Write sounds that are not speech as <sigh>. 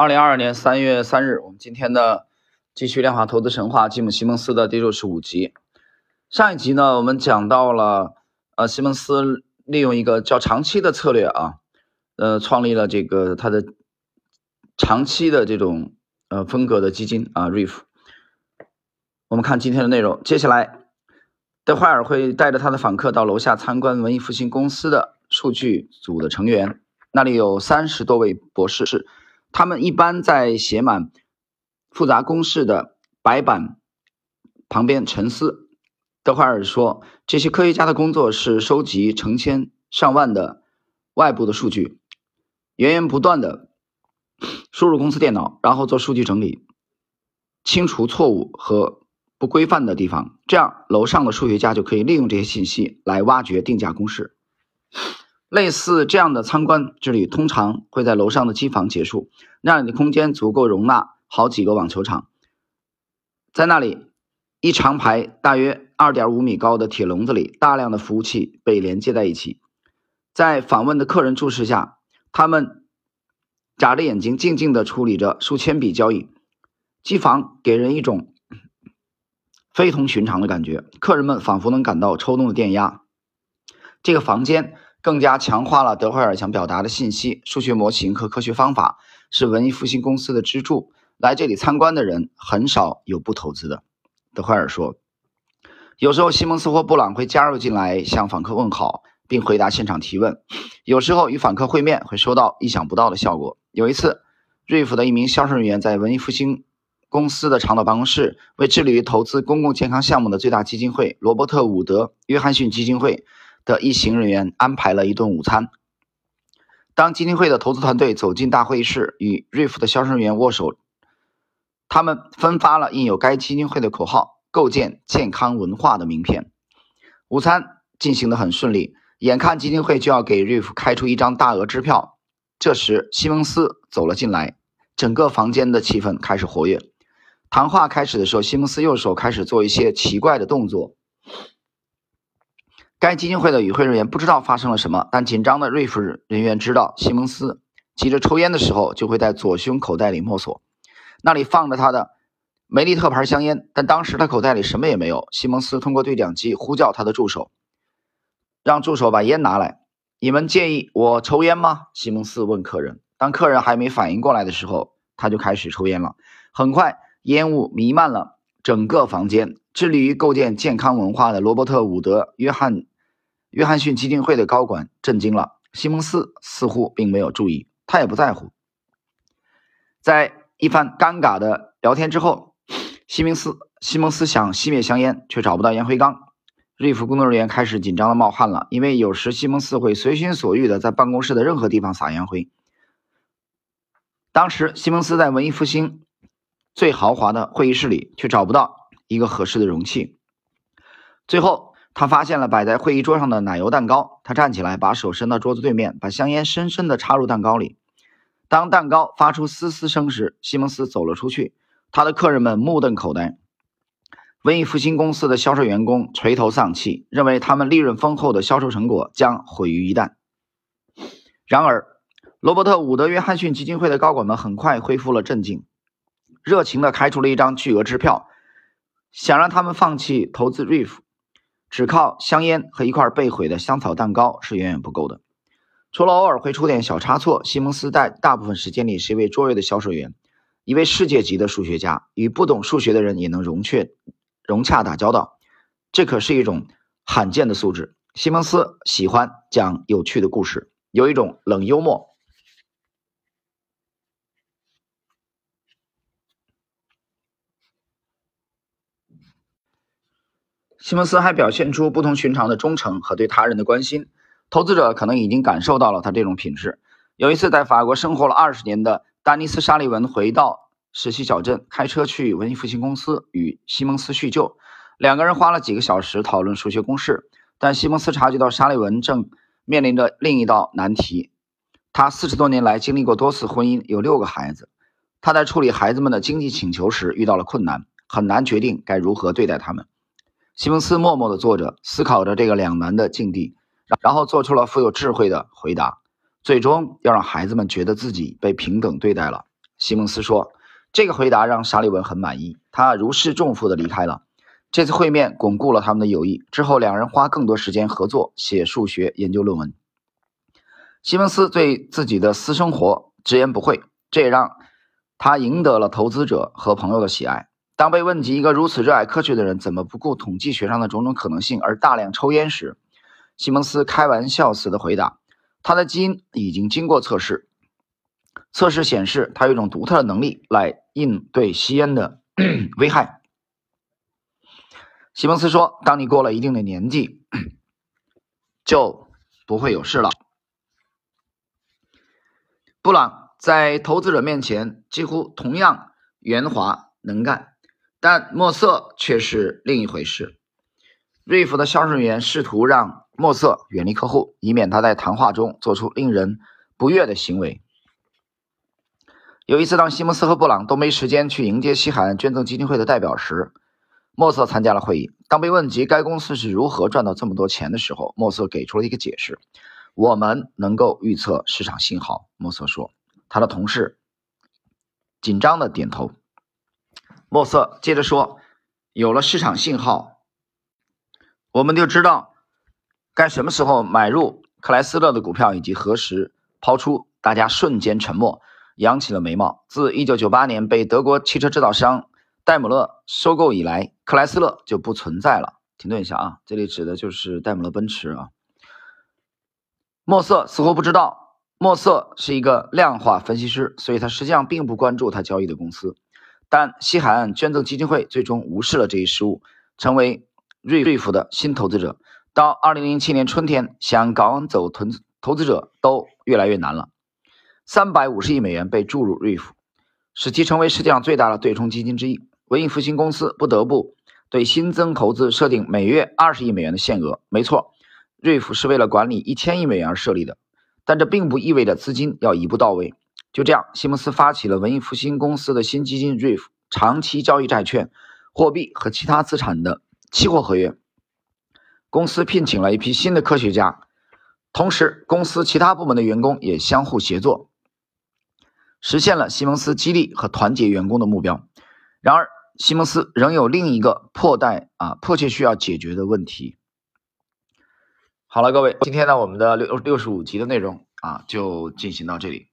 二零二二年三月三日，我们今天的继续量化投资神话，吉姆·西蒙斯的第六十五集。上一集呢，我们讲到了，呃，西蒙斯利用一个较长期的策略啊，呃，创立了这个他的长期的这种呃风格的基金啊，RIF。我们看今天的内容，接下来德怀尔会带着他的访客到楼下参观文艺复兴公司的数据组的成员，那里有三十多位博士。他们一般在写满复杂公式的白板旁边沉思。德怀尔说：“这些科学家的工作是收集成千上万的外部的数据，源源不断的输入公司电脑，然后做数据整理，清除错误和不规范的地方。这样，楼上的数学家就可以利用这些信息来挖掘定价公式。”类似这样的参观之旅，通常会在楼上的机房结束。那里的空间足够容纳好几个网球场。在那里，一长排大约二点五米高的铁笼子里，大量的服务器被连接在一起。在访问的客人注视下，他们眨着眼睛，静静地处理着数千笔交易。机房给人一种非同寻常的感觉，客人们仿佛能感到抽动的电压。这个房间。更加强化了德怀尔想表达的信息。数学模型和科学方法是文艺复兴公司的支柱。来这里参观的人很少有不投资的，德怀尔说。有时候西蒙斯或布朗会加入进来，向访客问好，并回答现场提问。有时候与访客会面会收到意想不到的效果。有一次，瑞福的一名销售人员在文艺复兴公司的长岛办公室，为致力于投资公共健康项目的最大基金会——罗伯特·伍德·约翰逊基金会。的一行人员安排了一顿午餐。当基金会的投资团队走进大会议室，与瑞福的销售人员握手，他们分发了印有该基金会的口号“构建健康文化”的名片。午餐进行的很顺利，眼看基金会就要给瑞福开出一张大额支票，这时西蒙斯走了进来，整个房间的气氛开始活跃。谈话开始的时候，西蒙斯右手开始做一些奇怪的动作。该基金会的与会人员不知道发生了什么，但紧张的瑞夫人员知道，西蒙斯急着抽烟的时候就会在左胸口袋里摸索，那里放着他的梅利特牌香烟，但当时他口袋里什么也没有。西蒙斯通过对讲机呼叫他的助手，让助手把烟拿来。你们介意我抽烟吗？西蒙斯问客人。当客人还没反应过来的时候，他就开始抽烟了。很快，烟雾弥漫了整个房间。致力于构建健康文化的罗伯特·伍德·约翰。约翰逊基金会的高管震惊了，西蒙斯似乎并没有注意，他也不在乎。在一番尴尬的聊天之后，西蒙斯西蒙斯想熄灭香烟，却找不到烟灰缸。瑞福工作人员开始紧张的冒汗了，因为有时西蒙斯会随心所欲的在办公室的任何地方撒烟灰。当时西蒙斯在文艺复兴最豪华的会议室里，却找不到一个合适的容器。最后。他发现了摆在会议桌上的奶油蛋糕。他站起来，把手伸到桌子对面，把香烟深深地插入蛋糕里。当蛋糕发出嘶嘶声时，西蒙斯走了出去。他的客人们目瞪口呆。文艺复兴公司的销售员工垂头丧气，认为他们利润丰厚的销售成果将毁于一旦。然而，罗伯特·伍德·约翰逊基金会的高管们很快恢复了镇静，热情地开出了一张巨额支票，想让他们放弃投资 RIF。只靠香烟和一块被毁的香草蛋糕是远远不够的。除了偶尔会出点小差错，西蒙斯在大部分时间里是一位卓越的销售员，一位世界级的数学家，与不懂数学的人也能融洽融洽打交道。这可是一种罕见的素质。西蒙斯喜欢讲有趣的故事，有一种冷幽默。西蒙斯还表现出不同寻常的忠诚和对他人的关心，投资者可能已经感受到了他这种品质。有一次，在法国生活了二十年的丹尼斯·沙利文回到史西小镇，开车去文艺复兴公司与西蒙斯叙旧。两个人花了几个小时讨论数学公式，但西蒙斯察觉到沙利文正面临着另一道难题。他四十多年来经历过多次婚姻，有六个孩子。他在处理孩子们的经济请求时遇到了困难，很难决定该如何对待他们。西蒙斯默默地坐着，思考着这个两难的境地，然后做出了富有智慧的回答：最终要让孩子们觉得自己被平等对待了。西蒙斯说。这个回答让沙利文很满意，他如释重负地离开了。这次会面巩固了他们的友谊。之后，两人花更多时间合作写数学研究论文。西蒙斯对自己的私生活直言不讳，这也让他赢得了投资者和朋友的喜爱。当被问及一个如此热爱科学的人怎么不顾统计学上的种种可能性而大量抽烟时，西蒙斯开玩笑似的回答：“他的基因已经经过测试，测试显示他有一种独特的能力来应对吸烟的 <clears throat> 危害。”西蒙斯说：“当你过了一定的年纪，就不会有事了。”布朗在投资者面前几乎同样圆滑能干。但墨色却是另一回事。瑞福的销售人员试图让墨色远离客户，以免他在谈话中做出令人不悦的行为。有一次，当西蒙斯和布朗都没时间去迎接西海岸捐赠基金会的代表时，墨色参加了会议。当被问及该公司是如何赚到这么多钱的时候，墨色给出了一个解释：“我们能够预测市场信号。”墨色说。他的同事紧张的点头。莫瑟接着说：“有了市场信号，我们就知道该什么时候买入克莱斯勒的股票，以及何时抛出。”大家瞬间沉默，扬起了眉毛。自1998年被德国汽车制造商戴姆勒收购以来，克莱斯勒就不存在了。停顿一下啊，这里指的就是戴姆勒奔驰啊。莫瑟似乎不知道，莫瑟是一个量化分析师，所以他实际上并不关注他交易的公司。但西海岸捐赠基金会最终无视了这一失误，成为瑞瑞福的新投资者。到二零零七年春天，想赶走投投资者都越来越难了。三百五十亿美元被注入瑞福，使其成为世界上最大的对冲基金之一。文艺复兴公司不得不对新增投资设定每月二十亿美元的限额。没错，瑞福是为了管理一千亿美元而设立的，但这并不意味着资金要一步到位。就这样，西蒙斯发起了文艺复兴公司的新基金 RIF，长期交易债券、货币和其他资产的期货合约。公司聘请了一批新的科学家，同时公司其他部门的员工也相互协作，实现了西蒙斯激励和团结员工的目标。然而，西蒙斯仍有另一个迫待啊迫切需要解决的问题。好了，各位，今天呢，我们的六六十五集的内容啊，就进行到这里。